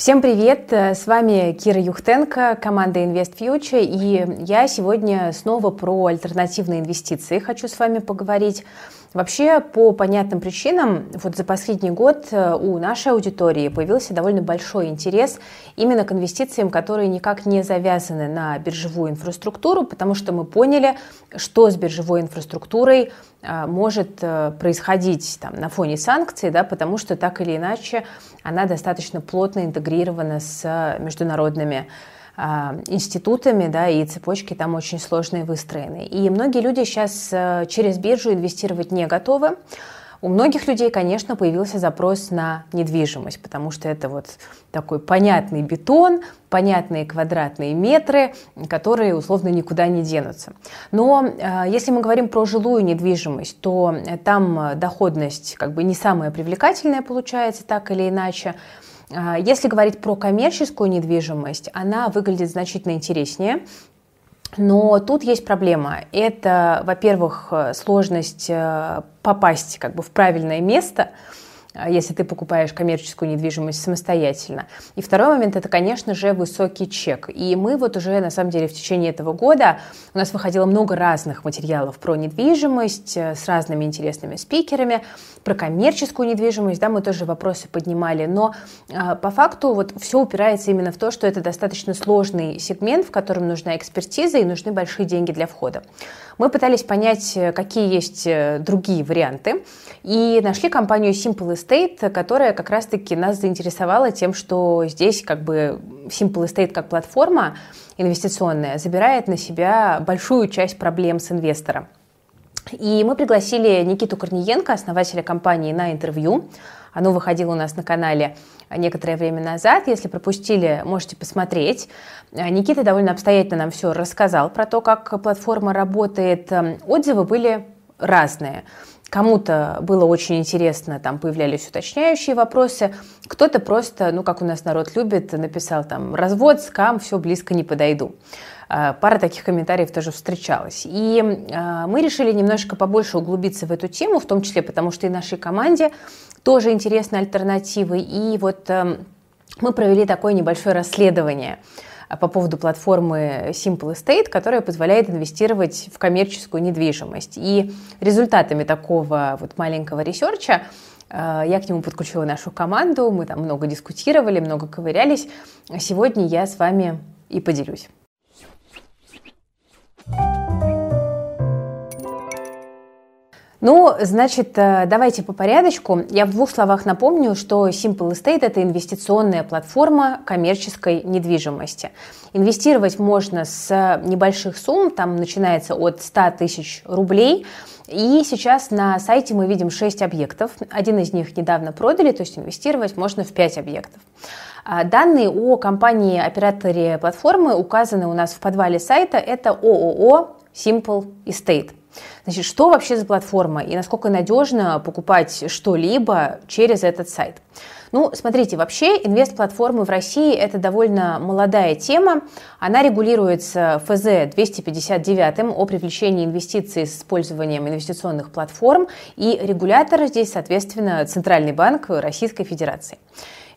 Всем привет! С вами Кира Юхтенко, команда Invest Future, и я сегодня снова про альтернативные инвестиции хочу с вами поговорить. Вообще, по понятным причинам, вот за последний год э, у нашей аудитории появился довольно большой интерес именно к инвестициям, которые никак не завязаны на биржевую инфраструктуру, потому что мы поняли, что с биржевой инфраструктурой э, может э, происходить там, на фоне санкций, да, потому что так или иначе она достаточно плотно интегрирована с международными институтами, да, и цепочки там очень сложные выстроены. И многие люди сейчас э, через биржу инвестировать не готовы. У многих людей, конечно, появился запрос на недвижимость, потому что это вот такой понятный бетон, понятные квадратные метры, которые условно никуда не денутся. Но э, если мы говорим про жилую недвижимость, то там доходность как бы не самая привлекательная получается так или иначе. А, если говорить про коммерческую недвижимость, она выглядит значительно интереснее. Но тут есть проблема. Это, во-первых, сложность э, попасть как бы в правильное место – а, если ты покупаешь коммерческую недвижимость самостоятельно. И второй момент – это, конечно же, высокий чек. И мы вот уже, на самом деле, в течение этого года у нас выходило много разных материалов про недвижимость э, с разными интересными спикерами, про коммерческую недвижимость, да, мы тоже вопросы поднимали, но э, по факту вот все упирается именно в то, что это достаточно сложный сегмент, в котором нужна экспертиза и нужны большие деньги для входа. Мы пытались понять, э, какие есть э, другие варианты, и нашли компанию Simple Estate, которая как раз-таки нас заинтересовала тем, что здесь как бы Simple Estate как платформа инвестиционная забирает на себя большую часть проблем с инвестором. И мы пригласили Никиту Корниенко, основателя компании, на интервью. Оно выходило у нас на канале некоторое время назад. Если пропустили, можете посмотреть. Никита довольно обстоятельно нам все рассказал про то, как платформа работает. Отзывы были разные. Кому-то было очень интересно, там появлялись уточняющие вопросы, кто-то просто, ну, как у нас народ любит, написал там «развод, скам, все близко не подойду». А, пара таких комментариев тоже встречалась. И а, мы решили немножко побольше углубиться в эту тему, в том числе потому, что и нашей команде тоже интересны альтернативы. И вот эм, мы провели такое небольшое расследование по поводу платформы Simple Estate, которая позволяет инвестировать в коммерческую недвижимость. И результатами такого вот маленького research а я к нему подключила нашу команду, мы там много дискутировали, много ковырялись. Сегодня я с вами и поделюсь. Ну, значит, э, давайте по порядочку. Я в двух словах напомню, что Simple Estate – это инвестиционная платформа коммерческой недвижимости. Инвестировать можно с небольших сумм, там начинается от 100 тысяч рублей. И сейчас на сайте мы видим 6 объектов. Один из них недавно продали, то есть инвестировать можно в 5 объектов. А данные о компании-операторе платформы указаны у нас в подвале сайта. Это ООО Simple Estate. Значит, что вообще за платформа и насколько надежно покупать что-либо через этот сайт? Ну, смотрите, вообще инвест-платформы в России – это довольно молодая тема. Она регулируется ФЗ 259 о привлечении инвестиций с использованием инвестиционных платформ. И регулятор здесь, соответственно, Центральный банк Российской Федерации.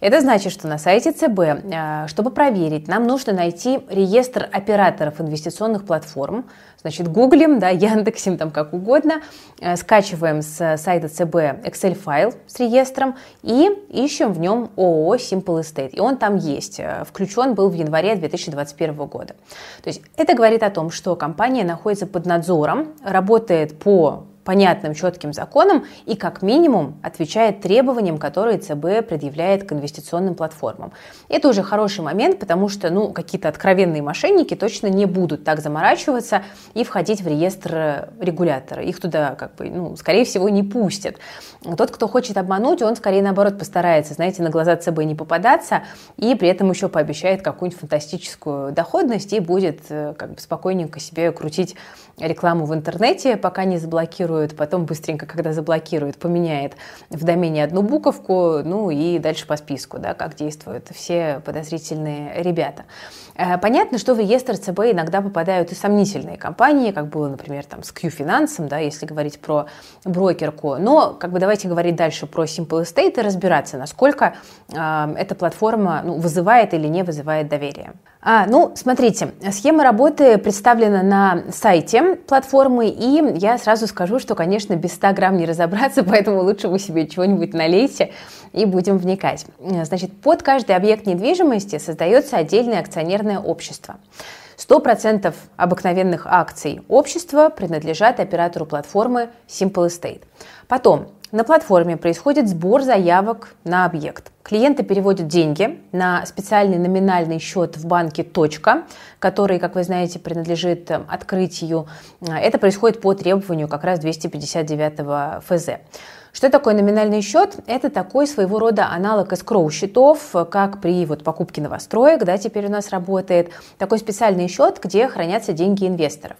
Это значит, что на сайте ЦБ, э, чтобы проверить, нам нужно найти реестр операторов инвестиционных платформ. Значит, гуглим, да, яндексим, там как угодно, э, скачиваем с сайта ЦБ Excel-файл с реестром и ищем в нем ООО Simple Estate. И он там есть. Э, включен был в январе 2021 года. То есть это говорит о том, что компания находится под надзором, работает по понятным, четким законом и как минимум отвечает требованиям, которые ЦБ предъявляет к инвестиционным платформам. Это уже хороший момент, потому что ну, какие-то откровенные мошенники точно не будут так заморачиваться и входить в реестр регулятора. Их туда, как бы, ну, скорее всего, не пустят. Тот, кто хочет обмануть, он скорее наоборот постарается, знаете, на глаза ЦБ не попадаться и при этом еще пообещает какую-нибудь фантастическую доходность и будет э, как бы спокойненько себе крутить рекламу в интернете, пока не заблокируют потом быстренько, когда заблокирует, поменяет в домене одну буковку, ну и дальше по списку, да, как действуют все подозрительные ребята. Э, понятно, что в реестр ЦБ иногда попадают и сомнительные компании, как было, например, там, с Q-финансом, да, если говорить про брокерку. Но как бы давайте говорить дальше про Simple Estate и разбираться, насколько э, эта платформа ну, вызывает или не вызывает доверие. А, ну, смотрите, схема работы представлена на сайте платформы, и я сразу скажу, что, конечно, без 100 грамм не разобраться, поэтому лучше вы себе чего-нибудь налейте и будем вникать. Значит, под каждый объект недвижимости создается отдельное акционерное общество. 100% обыкновенных акций общества принадлежат оператору платформы Simple Estate. Потом на платформе происходит сбор заявок на объект. Клиенты переводят деньги на специальный номинальный счет в банке «Точка», который, как вы знаете, принадлежит э, открытию. Это происходит по требованию как раз 259 ФЗ. Что такое номинальный счет? Это такой своего рода аналог escrow счетов, как при вот покупке новостроек, да, теперь у нас работает. Такой специальный счет, где хранятся деньги инвесторов.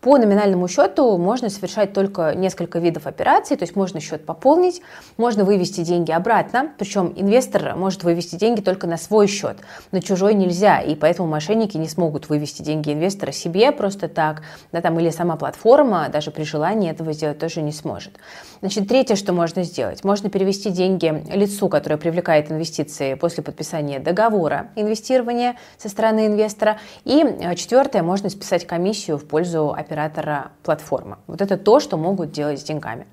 По номинальному счету можно совершать только несколько видов операций, то есть можно счет пополнить, можно вывести деньги обратно, причем инвестор может вывести деньги только на свой счет, на чужой нельзя, и поэтому мошенники не смогут вывести деньги инвестора себе просто так, да, там, или сама платформа даже при желании этого сделать тоже не сможет. Значит, третье, что можно сделать, можно перевести деньги лицу, которое привлекает инвестиции после подписания договора инвестирования со стороны инвестора. И э, четвертое, можно списать комиссию в пользу оператора платформы. Вот это то, что могут делать с деньгами.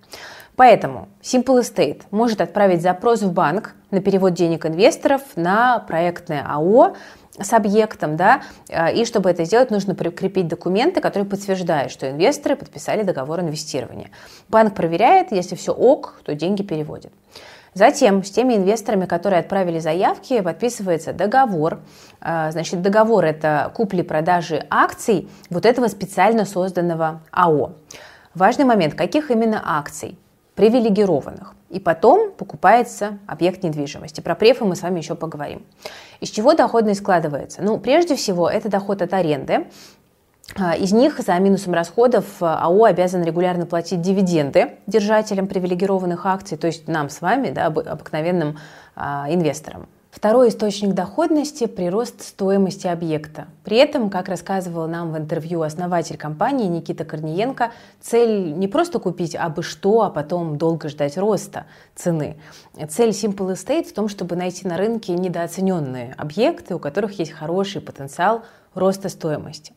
Поэтому Simple Estate может отправить запрос в банк на перевод денег инвесторов на проектное АО, с объектом, да, э, и чтобы это сделать, нужно прикрепить документы, которые подтверждают, что инвесторы подписали договор инвестирования. Банк проверяет, если все ок, то деньги переводит. Затем с теми инвесторами, которые отправили заявки, подписывается договор. Э, значит, договор – это купли-продажи акций вот этого специально созданного АО. Важный момент, каких именно акций? Привилегированных. И потом покупается объект недвижимости. Про префы мы с вами еще поговорим. Из чего доходность складывается? Ну, прежде всего, это доход от аренды. А, из них за минусом расходов АО обязан регулярно платить дивиденды держателям привилегированных акций, то есть нам с вами, да, обыкновенным а, инвесторам. Второй источник доходности – прирост стоимости объекта. При этом, как рассказывал нам в интервью основатель компании Никита Корниенко, цель не просто купить абы что, а потом долго ждать роста цены. Цель Simple Estate в том, чтобы найти на рынке недооцененные объекты, у которых есть хороший потенциал роста стоимости.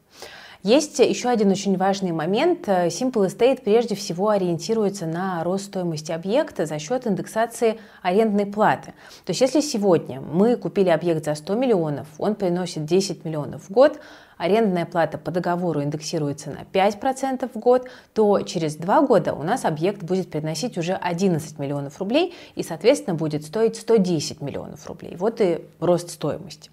Есть еще один очень важный момент. Simple Estate прежде всего ориентируется на рост стоимости объекта за счет индексации арендной платы. То есть если сегодня мы купили объект за 100 миллионов, он приносит 10 миллионов в год, арендная плата по договору индексируется на 5% в год, то через два года у нас объект будет приносить уже 11 миллионов рублей и, соответственно, будет стоить 110 миллионов рублей. Вот и рост стоимости.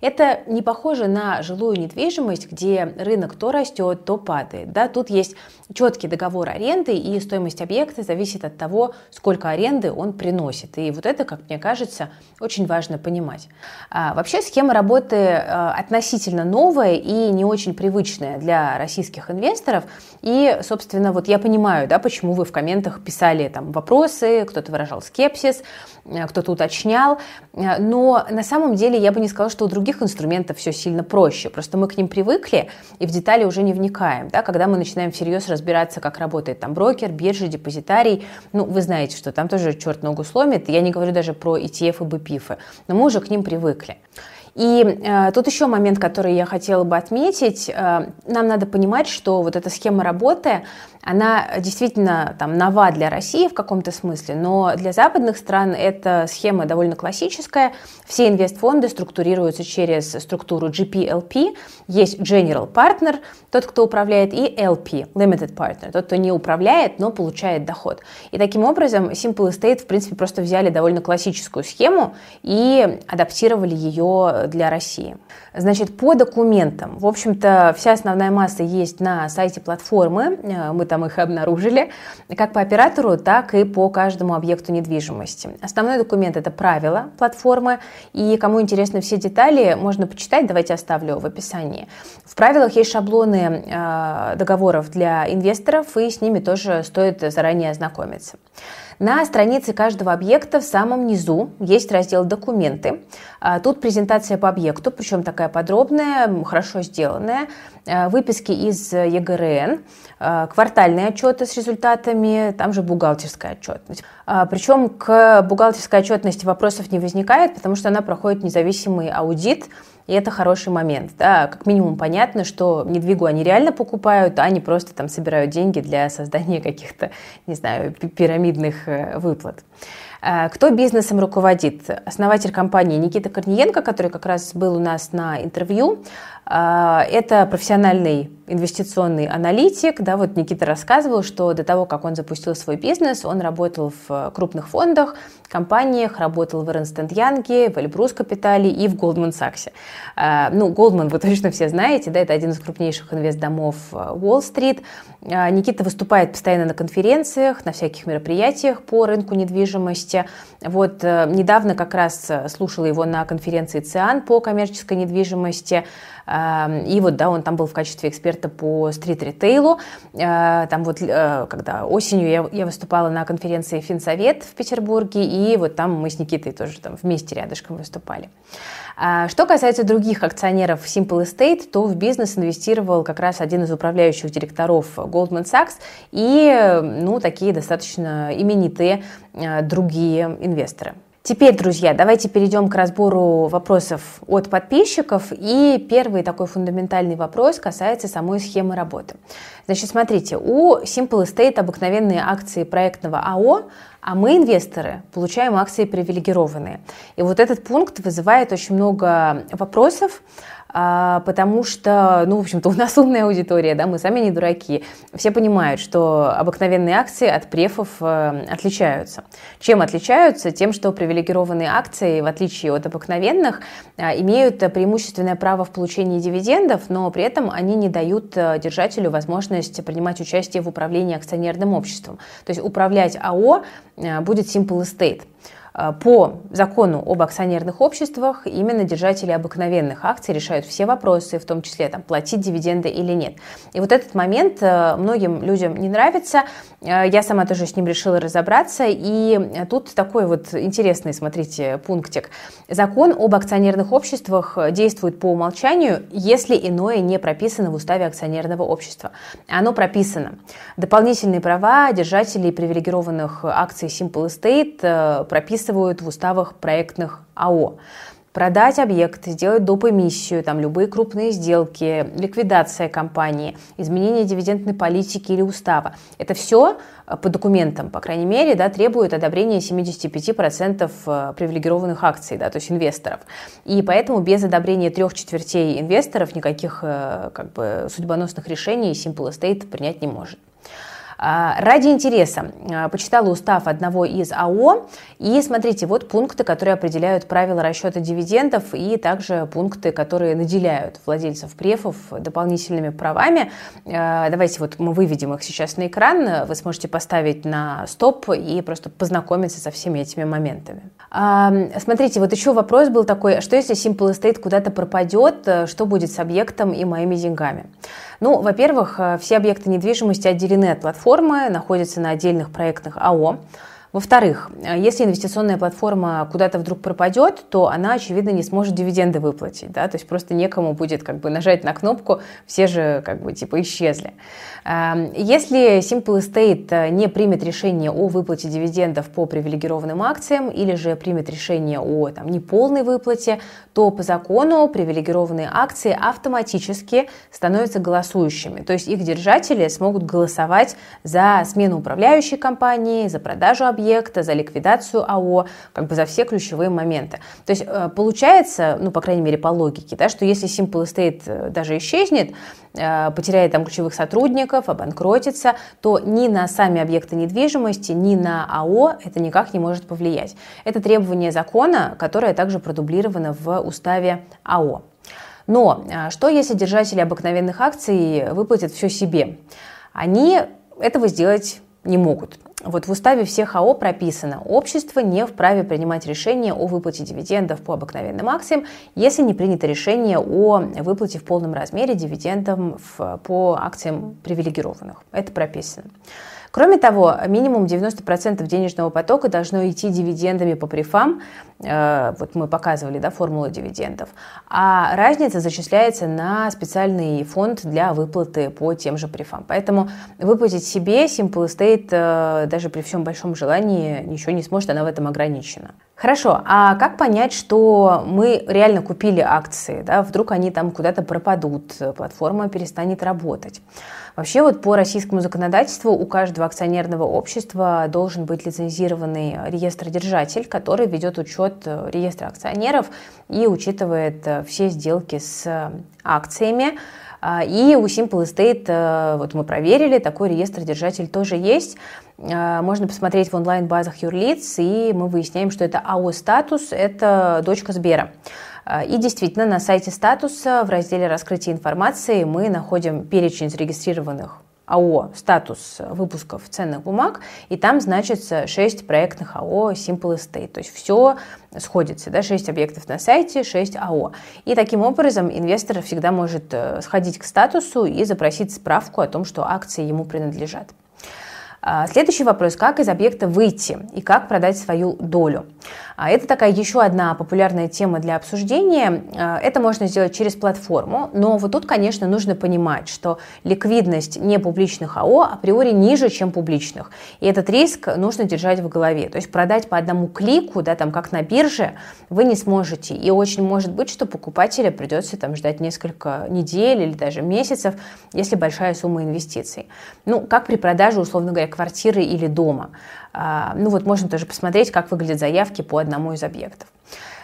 Это не похоже на жилую недвижимость, где рынок то растет, то падает. Да? Тут есть четкий договор аренды, и стоимость объекта зависит от того, сколько аренды он приносит. И вот это, как мне кажется, очень важно понимать. А, вообще схема работы а, относительно новая и не очень привычная для российских инвесторов. И, собственно, вот я понимаю, да, почему вы в комментах писали там вопросы, кто-то выражал скепсис, а, кто-то уточнял. А, но на самом деле я бы не сказала, что у других инструментов все сильно проще. Просто мы к ним привыкли и в детали уже не вникаем. Да? Когда мы начинаем всерьез разбираться, как работает там брокер, биржа, депозитарий, ну, вы знаете, что там тоже черт ногу сломит. Я не говорю даже про ETF и BPIF, но мы уже к ним привыкли. И э, тут еще момент, который я хотела бы отметить. Э, нам надо понимать, что вот эта схема работы, она действительно там нова для России в каком-то смысле, но для западных стран эта схема довольно классическая. Все инвестфонды структурируются через структуру GPLP. Есть General Partner, тот, кто управляет, и LP, Limited Partner, тот, кто не управляет, но получает доход. И таким образом Simple Estate, в принципе, просто взяли довольно классическую схему и адаптировали ее для России. Значит, по документам. В общем-то, вся основная масса есть на сайте платформы. Э, мы там их обнаружили. Как по оператору, так и по каждому объекту недвижимости. Основной документ – это правила платформы. И кому интересны все детали, можно почитать. Давайте оставлю в описании. В правилах есть шаблоны э, договоров для инвесторов, и с ними тоже стоит заранее ознакомиться. На странице каждого объекта в самом низу есть раздел «Документы». А, тут презентация по объекту, причем такая подробная, хорошо сделанная. А, выписки из ЕГРН, а, квартальные отчеты с результатами, там же бухгалтерская отчетность. Причем к бухгалтерской отчетности вопросов не возникает, потому что она проходит независимый аудит – и это хороший момент. Да? Как минимум понятно, что недвигу они реально покупают, а не просто там собирают деньги для создания каких-то, не знаю, пирамидных э, выплат. Э, кто бизнесом руководит? Основатель компании Никита Корниенко, который как раз был у нас на интервью. Э, это профессиональный инвестиционный аналитик. Да, вот Никита рассказывал, что до того, как он запустил свой бизнес, он работал в крупных фондах, компаниях, работал в Ernst Young, в Эльбрус Капитале и в Goldman Sachs. Э, ну, Goldman вы точно все знаете, да, это один из крупнейших инвестдомов Уолл-стрит. Никита выступает постоянно на конференциях, на всяких мероприятиях по рынку недвижимости. Вот недавно как раз слушала его на конференции ЦИАН по коммерческой недвижимости. И вот, да, он там был в качестве эксперта по стрит-ритейлу. Э, там вот, э, когда осенью я, я выступала на конференции Финсовет в Петербурге, и вот там мы с Никитой тоже там вместе рядышком выступали. А что касается других акционеров Simple Estate, то в бизнес инвестировал как раз один из управляющих директоров Goldman Sachs и ну, такие достаточно именитые э, другие инвесторы. Теперь, друзья, давайте перейдем к разбору вопросов от подписчиков. И первый такой фундаментальный вопрос касается самой схемы работы. Значит, смотрите, у Simple Estate обыкновенные акции проектного АО, а мы, инвесторы, получаем акции привилегированные. И вот этот пункт вызывает очень много вопросов, потому что, ну, в общем-то, у нас умная аудитория, да, мы сами не дураки. Все понимают, что обыкновенные акции от префов э, отличаются. Чем отличаются? Тем, что привилегированные акции, в отличие от обыкновенных, э, имеют преимущественное право в получении дивидендов, но при этом они не дают э, держателю возможность принимать участие в управлении акционерным обществом. То есть управлять АО будет Simple Estate. Э, по закону об акционерных обществах именно держатели обыкновенных акций решают все вопросы, в том числе там, платить дивиденды или нет. И вот этот момент э, многим людям не нравится. Э, я сама тоже с ним решила разобраться. И тут такой вот интересный, смотрите, пунктик. Закон об акционерных обществах действует по умолчанию, если иное не прописано в уставе акционерного общества. Оно прописано. Дополнительные права держателей привилегированных акций Simple Estate прописаны прописывают в уставах проектных АО. Продать объект, сделать доп. эмиссию, там, любые крупные сделки, ликвидация компании, изменение дивидендной политики или устава. Это все э, по документам, по крайней мере, да, требует одобрения 75% э, привилегированных акций, да, то есть инвесторов. И поэтому без одобрения трех четвертей инвесторов никаких э, как бы, судьбоносных решений Simple Estate принять не может. А, ради интереса а, почитала устав одного из АО, и смотрите, вот пункты, которые определяют правила расчета дивидендов, и также пункты, которые наделяют владельцев префов дополнительными правами. А, давайте вот мы выведем их сейчас на экран, вы сможете поставить на стоп и просто познакомиться со всеми этими моментами. Смотрите, вот еще вопрос был такой, что если Simple Estate куда-то пропадет, что будет с объектом и моими деньгами? Ну, во-первых, э, все объекты недвижимости отделены от платформы, находятся на отдельных проектных АО. Во-вторых, э, если инвестиционная платформа куда-то вдруг пропадет, то она, очевидно, не сможет дивиденды выплатить, да, то есть просто некому будет как бы нажать на кнопку, все же как бы типа исчезли. Эм, если Simple Estate э, не примет решение о выплате дивидендов по привилегированным акциям или же примет решение о там, неполной выплате, то по закону привилегированные акции автоматически становятся голосующими, то есть их держатели смогут голосовать за смену управляющей компании, за продажу объекта, объекта, за ликвидацию АО, как бы за все ключевые моменты. То есть э, получается, ну, по крайней мере, по логике, да, что если Simple Estate э, даже исчезнет, э, потеряет там ключевых сотрудников, обанкротится, то ни на сами объекты недвижимости, ни на АО это никак не может повлиять. Это требование закона, которое также продублировано в уставе АО. Но что если держатели обыкновенных акций выплатят все себе? Они этого сделать не могут. Вот в уставе всех АО прописано, общество не вправе принимать решение о выплате дивидендов по обыкновенным акциям, если не принято решение о выплате в полном размере дивидендов по акциям привилегированных. Это прописано. Кроме того, минимум 90% денежного потока должно идти дивидендами по префам. Э, вот мы показывали да, формулу дивидендов. А разница зачисляется на специальный фонд для выплаты по тем же префам. Поэтому выплатить себе Simple Estate э, даже при всем большом желании ничего не сможет, она в этом ограничена. Хорошо, а как понять, что мы реально купили акции, да, вдруг они там куда-то пропадут, платформа перестанет работать? Вообще вот по российскому законодательству у каждого акционерного общества должен быть лицензированный реестр-держатель, который ведет учет реестра акционеров и учитывает э, все сделки с акциями. А, и у Simple Estate, э, вот мы проверили, такой реестр-держатель тоже есть. А, можно посмотреть в онлайн-базах юрлиц, и мы выясняем, что это АО-статус, это дочка Сбера. А, и действительно, на сайте статуса в разделе раскрытия информации мы находим перечень зарегистрированных АО статус выпусков ценных бумаг, и там значится 6 проектных АО Simple Estate. То есть все сходится, да, 6 объектов на сайте, 6 АО. И таким образом инвестор всегда может э, сходить к статусу и запросить справку о том, что акции ему принадлежат. А, следующий вопрос, как из объекта выйти и как продать свою долю. А, это такая еще одна популярная тема для обсуждения. А, это можно сделать через платформу, но вот тут, конечно, нужно понимать, что ликвидность не публичных АО априори ниже, чем публичных. И этот риск нужно держать в голове. То есть продать по одному клику, да, там как на бирже, вы не сможете. И очень может быть, что покупателя придется там ждать несколько недель или даже месяцев, если большая сумма инвестиций. Ну, как при продаже, условно говоря, квартиры или дома. А, ну вот можно тоже посмотреть, как выглядят заявки по одному из объектов.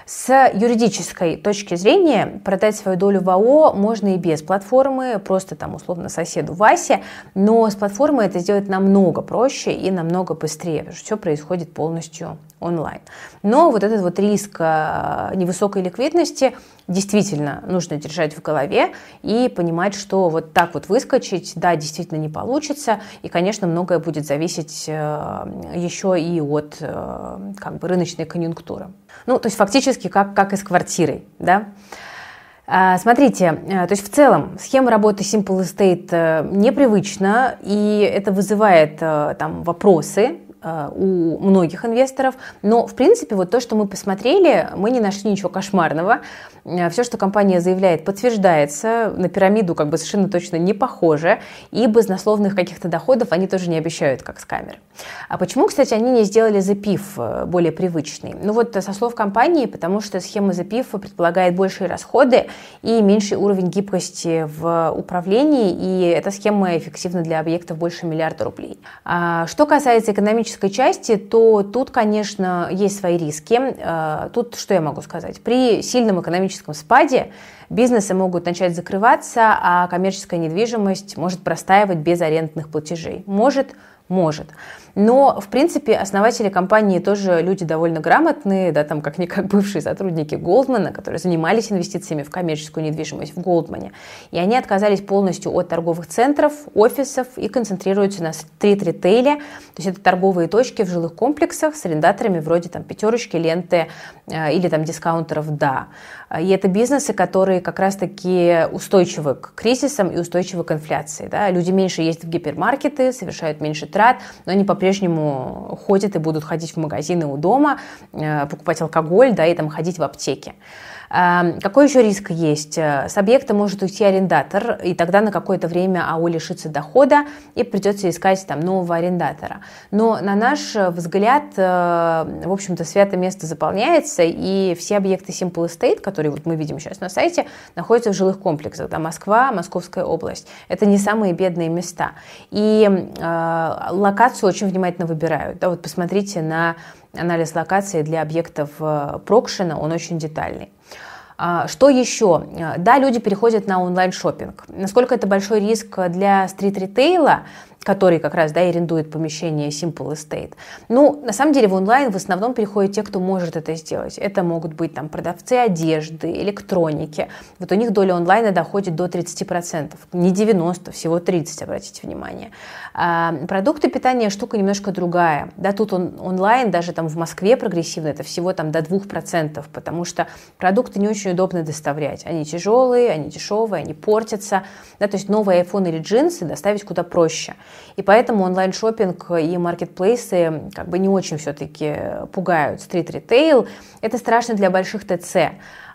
С юридической точки зрения продать свою долю в АО можно и без платформы, просто там условно соседу Васе, но с платформой это сделать намного проще и намного быстрее, потому что все происходит полностью онлайн. Но вот этот вот риск а, невысокой ликвидности действительно нужно держать в голове и понимать, что вот так вот выскочить, да, действительно не получится, и, конечно, многое будет зависеть э, еще и от э, как бы рыночной конъюнктуры. Ну, то есть фактически как, как и с квартирой, да. А, смотрите, э, то есть в целом схема работы Simple Estate э, непривычна, и это вызывает э, там вопросы, Э, у многих инвесторов. Но, в принципе, вот то, что мы посмотрели, мы не нашли ничего кошмарного. Э, Все, что компания заявляет, подтверждается. На пирамиду как бы совершенно точно не похоже. И баснословных каких-то доходов они тоже не обещают, как с камер. А почему, кстати, они не сделали запив э, более привычный? Ну вот со слов компании, потому что схема запифа предполагает большие расходы и меньший уровень гибкости в управлении, и эта схема эффективна для объектов больше миллиарда рублей. А что касается экономической части, то тут, конечно, есть свои риски. Э, тут что я могу сказать? При сильном экономическом спаде бизнесы могут начать закрываться, а коммерческая недвижимость может простаивать без арендных платежей. Может, может. Но, в принципе, основатели компании тоже люди довольно грамотные, да, там как-никак бывшие сотрудники Голдмана, которые занимались инвестициями в коммерческую недвижимость в Голдмане. И они отказались полностью от торговых центров, офисов и концентрируются на стрит-ритейле. То есть это торговые точки в жилых комплексах с арендаторами вроде там пятерочки, ленты э, или там дискаунтеров «Да». И это бизнесы, которые как раз-таки устойчивы к кризисам и устойчивы к инфляции. Да? Люди меньше ездят в гипермаркеты, совершают меньше трат, но они по по-прежнему ходят и будут ходить в магазины у дома, э, покупать алкоголь, да, и там ходить в аптеки. Эм, какой еще риск есть? Э, с объекта может уйти арендатор, и тогда на какое-то время АО лишится дохода, и придется искать там нового арендатора. Но на наш взгляд, э, в общем-то, святое место заполняется, и все объекты Simple Estate, которые вот мы видим сейчас на сайте, находятся в жилых комплексах. Да, Москва, Московская область. Это не самые бедные места. И э, локацию очень внимательно выбирают. Да, вот посмотрите на анализ локации для объектов э, Прокшина, он очень детальный. А, что еще? Да, люди переходят на онлайн-шоппинг. Насколько это большой риск для стрит-ритейла, который как раз да, арендует помещение Simple Estate. Ну, на самом деле в онлайн в основном переходят те, кто может это сделать. Это могут быть там продавцы одежды, электроники. Вот у них доля онлайна доходит до 30%. Не 90, всего 30, обратите внимание. А, продукты питания штука немножко другая. Да, тут он, онлайн, даже там в Москве прогрессивно, это всего там до 2%, потому что продукты не очень удобно доставлять. Они тяжелые, они дешевые, они портятся. Да, то есть новый iPhone или джинсы доставить куда проще. И поэтому онлайн-шоппинг и маркетплейсы как бы не очень все-таки пугают стрит-ритейл. Это страшно для больших ТЦ.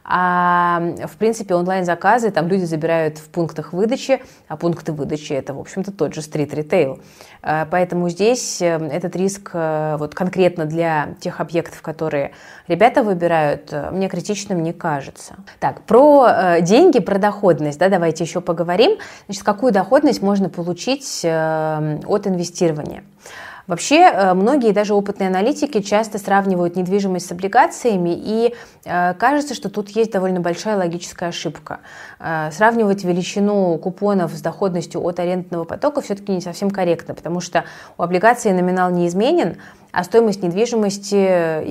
А в принципе онлайн-заказы там люди забирают в пунктах выдачи, а пункты выдачи это, в общем-то, тот же стрит-ритейл. А, поэтому здесь э, этот риск э, вот конкретно для тех объектов, которые ребята выбирают, э, мне критичным не кажется. Так, про деньги, про доходность, да, давайте еще поговорим. Значит, какую доходность можно получить от инвестирования? Вообще, э, многие даже опытные аналитики часто сравнивают недвижимость с облигациями, и э, кажется, что тут есть довольно большая логическая ошибка. Э, сравнивать величину купонов с доходностью от арендного потока все-таки не совсем корректно, потому что у облигации номинал не изменен, а стоимость недвижимости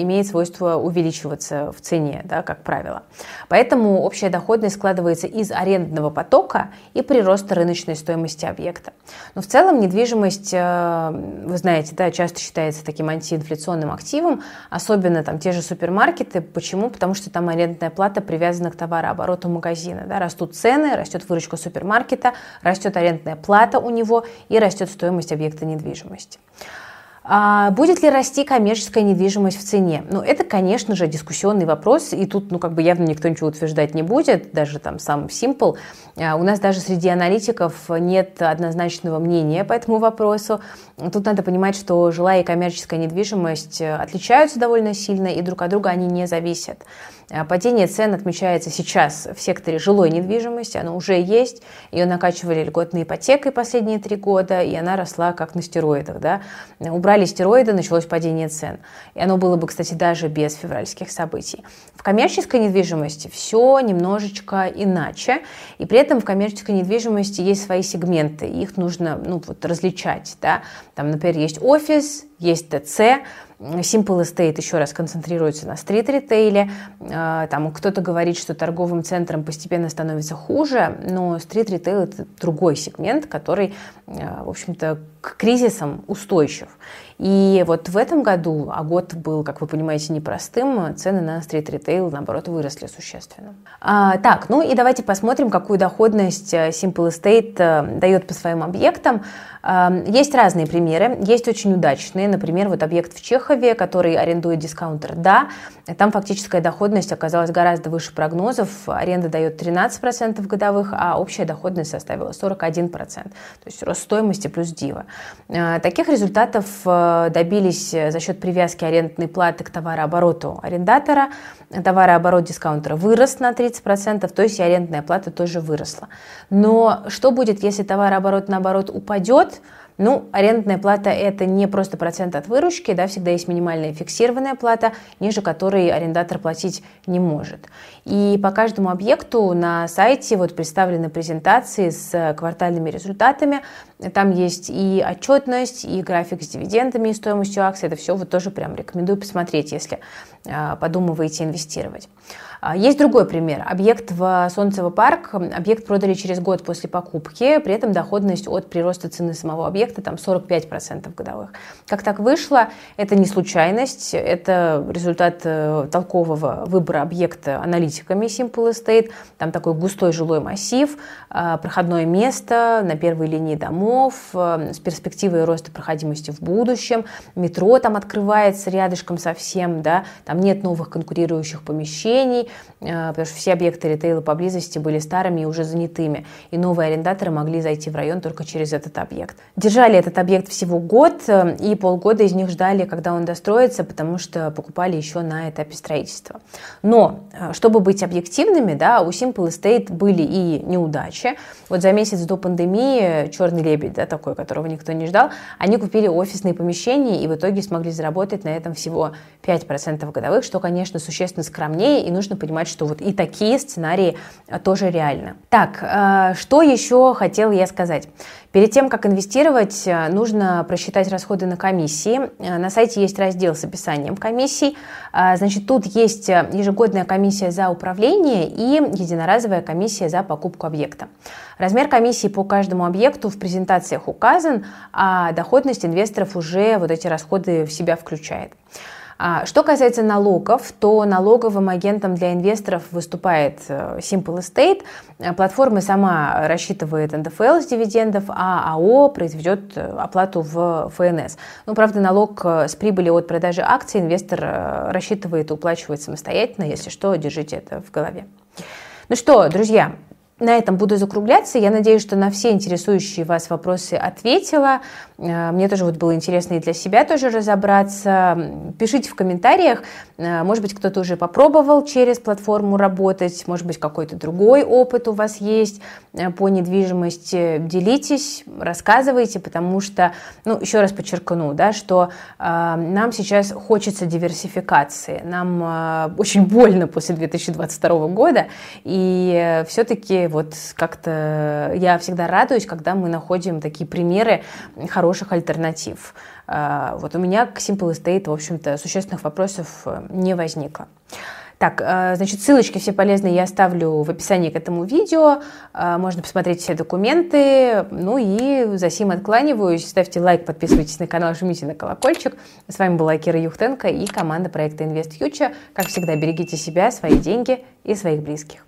имеет свойство увеличиваться в цене, да, как правило. Поэтому общая доходность складывается из арендного потока и прироста рыночной стоимости объекта. Но в целом недвижимость, э, вы знаете, да, часто считается таким антиинфляционным активом, особенно там те же супермаркеты. Почему? Потому что там арендная плата привязана к товарообороту магазина. Да, растут цены, растет выручка супермаркета, растет арендная плата у него и растет стоимость объекта недвижимости. А будет ли расти коммерческая недвижимость в цене? Ну, это, конечно же, дискуссионный вопрос, и тут, ну, как бы явно никто ничего утверждать не будет, даже там сам Simple. А у нас даже среди аналитиков нет однозначного мнения по этому вопросу. Тут надо понимать, что жилая и коммерческая недвижимость отличаются довольно сильно, и друг от друга они не зависят. А падение цен отмечается сейчас в секторе жилой недвижимости, оно уже есть, ее накачивали льготной ипотекой последние три года, и она росла как на стероидах. Да? Убрали стероиды, началось падение цен. И оно было бы, кстати, даже без февральских событий. В коммерческой недвижимости все немножечко иначе, и при этом в коммерческой недвижимости есть свои сегменты, их нужно ну, вот, различать. Да? Там, например, есть офис, есть ТЦ, Simple Estate еще раз концентрируется на стрит-ритейле. А, там кто-то говорит, что торговым центром постепенно становится хуже, но стрит-ритейл – это другой сегмент, который, а, в общем-то, к кризисам устойчив. И вот в этом году, а год был, как вы понимаете, непростым, цены на стрит-ритейл, наоборот, выросли существенно. А, так, ну и давайте посмотрим, какую доходность э, Simple Estate э, дает по своим объектам. А, есть разные примеры, есть очень удачные. Например, вот объект в Чехове, который арендует дискаунтер «Да», там фактическая доходность оказалась гораздо выше прогнозов. Аренда дает 13% годовых, а общая доходность составила 41%. То есть рост стоимости плюс дива. А, таких результатов э, добились за счет привязки арендной платы к товарообороту арендатора. Товарооборот дискаунтера вырос на 30%, то есть и арендная плата тоже выросла. Но что будет, если товарооборот наоборот упадет? Ну, арендная плата – это не просто процент от выручки, да, всегда есть минимальная фиксированная плата, ниже которой арендатор платить не может. И по каждому объекту на сайте вот представлены презентации с квартальными результатами. Там есть и отчетность, и график с дивидендами и стоимостью акций. Это все вот тоже прям рекомендую посмотреть, если подумываете инвестировать. А, есть другой пример. Объект в Солнцево парк, объект продали через год после покупки, при этом доходность от прироста цены самого объекта там 45% годовых. Как так вышло? Это не случайность, это результат э, толкового выбора объекта аналитиками Simple Estate. Там такой густой жилой массив, а, проходное место на первой линии домов э, с перспективой роста проходимости в будущем. Метро там открывается рядышком совсем, да, там нет новых конкурирующих помещений, потому что все объекты ритейла поблизости были старыми и уже занятыми, и новые арендаторы могли зайти в район только через этот объект. Держали этот объект всего год, и полгода из них ждали, когда он достроится, потому что покупали еще на этапе строительства. Но, чтобы быть объективными, да, у Simple Estate были и неудачи. Вот за месяц до пандемии «Черный лебедь», да, такой, которого никто не ждал, они купили офисные помещения и в итоге смогли заработать на этом всего 5% годовых, что, конечно, существенно скромнее, и нужно понимать, что вот и такие сценарии а, тоже реальны. Так, а, что еще хотела я сказать? Перед тем, как инвестировать, а, нужно просчитать расходы на комиссии. На сайте есть раздел с описанием комиссий. Значит, тут есть ежегодная комиссия за управление и единоразовая комиссия за покупку объекта. Размер комиссии по каждому объекту в презентациях указан, а доходность инвесторов уже вот эти расходы в себя включает. А, что касается налогов, то налоговым агентом для инвесторов выступает э, Simple Estate. Платформа сама рассчитывает НДФЛ с дивидендов, а АО произведет э, оплату в ФНС. Ну, правда, налог э, с прибыли от продажи акций инвестор рассчитывает и уплачивает самостоятельно. Если что, держите это в голове. Ну что, друзья, на этом буду закругляться. Я надеюсь, что на все интересующие вас вопросы ответила. Э, мне тоже вот было интересно и для себя тоже разобраться. Пишите в комментариях, э, может быть, кто-то уже попробовал через платформу работать, может быть, какой-то другой опыт у вас есть э, по недвижимости. Делитесь, рассказывайте, потому что, ну, еще раз подчеркну, да, что нам сейчас хочется диверсификации. Нам очень больно после 2022 года, и все-таки вот как-то я всегда радуюсь, когда мы находим такие примеры хороших альтернатив. А, вот у меня к Simple Estate, в общем-то, существенных вопросов э, не возникло. Так, э, значит, ссылочки все полезные я оставлю в описании к этому видео. Э, можно посмотреть все документы. Ну и за сим откланиваюсь. Ставьте лайк, подписывайтесь на канал, жмите на колокольчик. С вами была Кира Юхтенко и команда проекта Invest Future. Как всегда, берегите себя, свои деньги и своих близких.